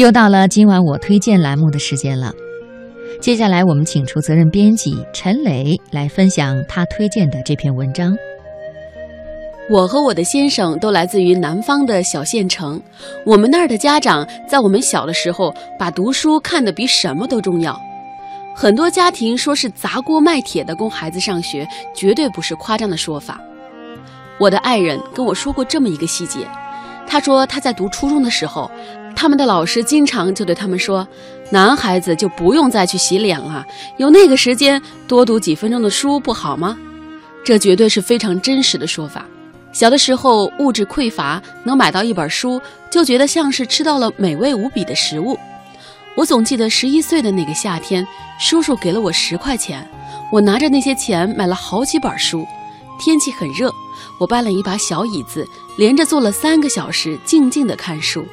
又到了今晚我推荐栏目的时间了。接下来，我们请出责任编辑陈磊来分享他推荐的这篇文章。我和我的先生都来自于南方的小县城，我们那儿的家长在我们小的时候把读书看得比什么都重要。很多家庭说是砸锅卖铁的供孩子上学，绝对不是夸张的说法。我的爱人跟我说过这么一个细节，他说他在读初中的时候。他们的老师经常就对他们说：“男孩子就不用再去洗脸了，有那个时间多读几分钟的书不好吗？”这绝对是非常真实的说法。小的时候物质匮乏，能买到一本书，就觉得像是吃到了美味无比的食物。我总记得十一岁的那个夏天，叔叔给了我十块钱，我拿着那些钱买了好几本书。天气很热，我搬了一把小椅子，连着坐了三个小时，静静地看书。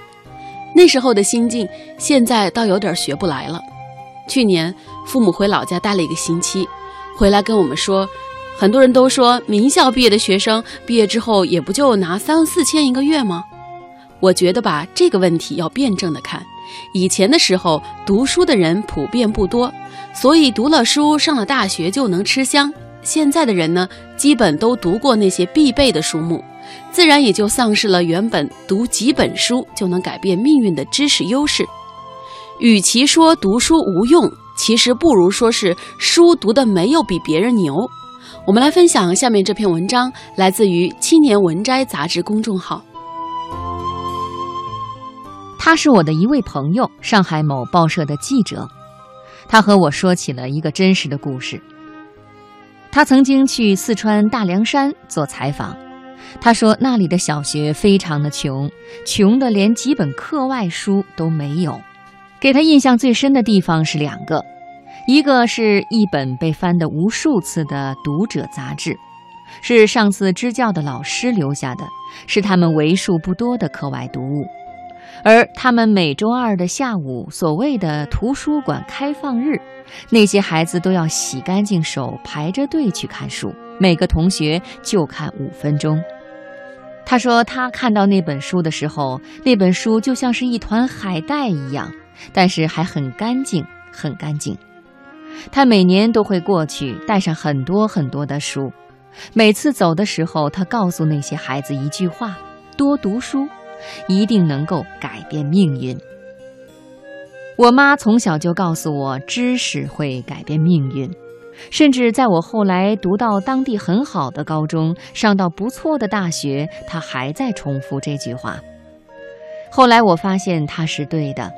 那时候的心境，现在倒有点学不来了。去年父母回老家待了一个星期，回来跟我们说，很多人都说名校毕业的学生毕业之后也不就拿三四千一个月吗？我觉得吧，这个问题要辩证的看。以前的时候读书的人普遍不多，所以读了书上了大学就能吃香。现在的人呢，基本都读过那些必备的书目。自然也就丧失了原本读几本书就能改变命运的知识优势。与其说读书无用，其实不如说是书读的没有比别人牛。我们来分享下面这篇文章，来自于《青年文摘》杂志公众号。他是我的一位朋友，上海某报社的记者。他和我说起了一个真实的故事。他曾经去四川大凉山做采访。他说：“那里的小学非常的穷，穷的连几本课外书都没有。给他印象最深的地方是两个，一个是一本被翻的无数次的《读者》杂志，是上次支教的老师留下的，是他们为数不多的课外读物。而他们每周二的下午，所谓的图书馆开放日，那些孩子都要洗干净手，排着队去看书，每个同学就看五分钟。”他说，他看到那本书的时候，那本书就像是一团海带一样，但是还很干净，很干净。他每年都会过去，带上很多很多的书。每次走的时候，他告诉那些孩子一句话：多读书，一定能够改变命运。我妈从小就告诉我，知识会改变命运。甚至在我后来读到当地很好的高中，上到不错的大学，她还在重复这句话。后来我发现她是对的。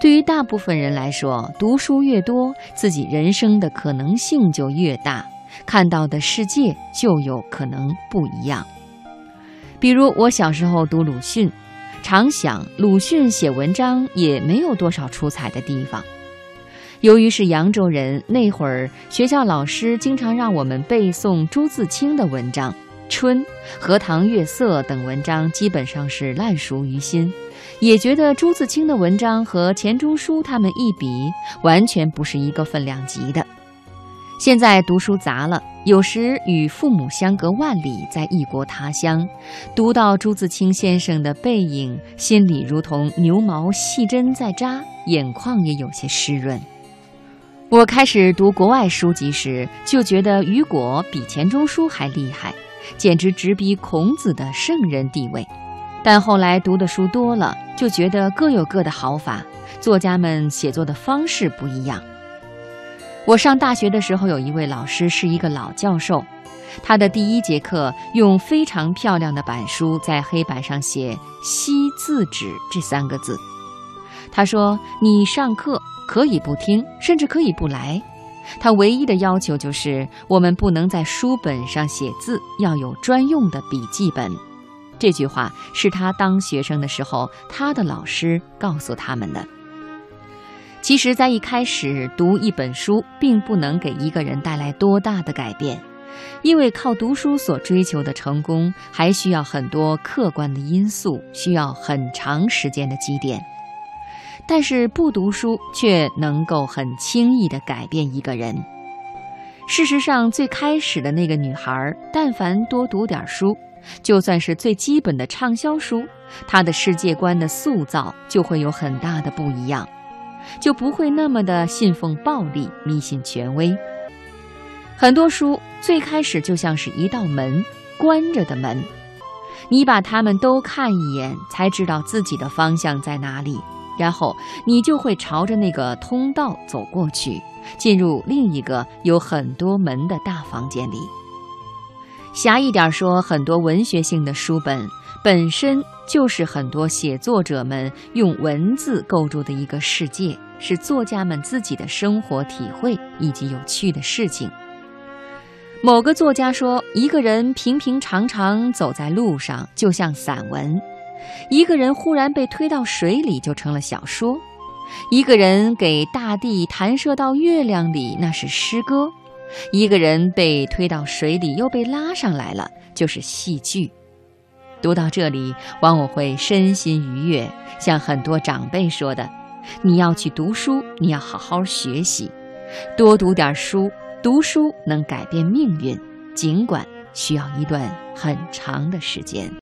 对于大部分人来说，读书越多，自己人生的可能性就越大，看到的世界就有可能不一样。比如我小时候读鲁迅，常想鲁迅写文章也没有多少出彩的地方。由于是扬州人，那会儿学校老师经常让我们背诵朱自清的文章，《春》《荷塘月色》等文章基本上是烂熟于心，也觉得朱自清的文章和钱钟书他们一比，完全不是一个分量级的。现在读书杂了，有时与父母相隔万里，在异国他乡，读到朱自清先生的背影，心里如同牛毛细针在扎，眼眶也有些湿润。我开始读国外书籍时，就觉得雨果比钱钟书还厉害，简直直逼孔子的圣人地位。但后来读的书多了，就觉得各有各的好法，作家们写作的方式不一样。我上大学的时候，有一位老师是一个老教授，他的第一节课用非常漂亮的板书在黑板上写“惜字纸”这三个字。他说：“你上课。”可以不听，甚至可以不来。他唯一的要求就是，我们不能在书本上写字，要有专用的笔记本。这句话是他当学生的时候，他的老师告诉他们的。其实，在一开始读一本书，并不能给一个人带来多大的改变，因为靠读书所追求的成功，还需要很多客观的因素，需要很长时间的积淀。但是不读书却能够很轻易地改变一个人。事实上，最开始的那个女孩，但凡多读点书，就算是最基本的畅销书，她的世界观的塑造就会有很大的不一样，就不会那么的信奉暴力、迷信权威。很多书最开始就像是一道门，关着的门，你把它们都看一眼，才知道自己的方向在哪里，然后你就会朝着那个通道走过去，进入另一个有很多门的大房间里。狭义点说，很多文学性的书本本身就是很多写作者们用文字构筑的一个世界，是作家们自己的生活体会以及有趣的事情。某个作家说，一个人平平常常走在路上就像散文；一个人忽然被推到水里就成了小说；一个人给大地弹射到月亮里那是诗歌。一个人被推到水里，又被拉上来了，就是戏剧。读到这里，往往会身心愉悦，像很多长辈说的：“你要去读书，你要好好学习，多读点书。读书能改变命运，尽管需要一段很长的时间。”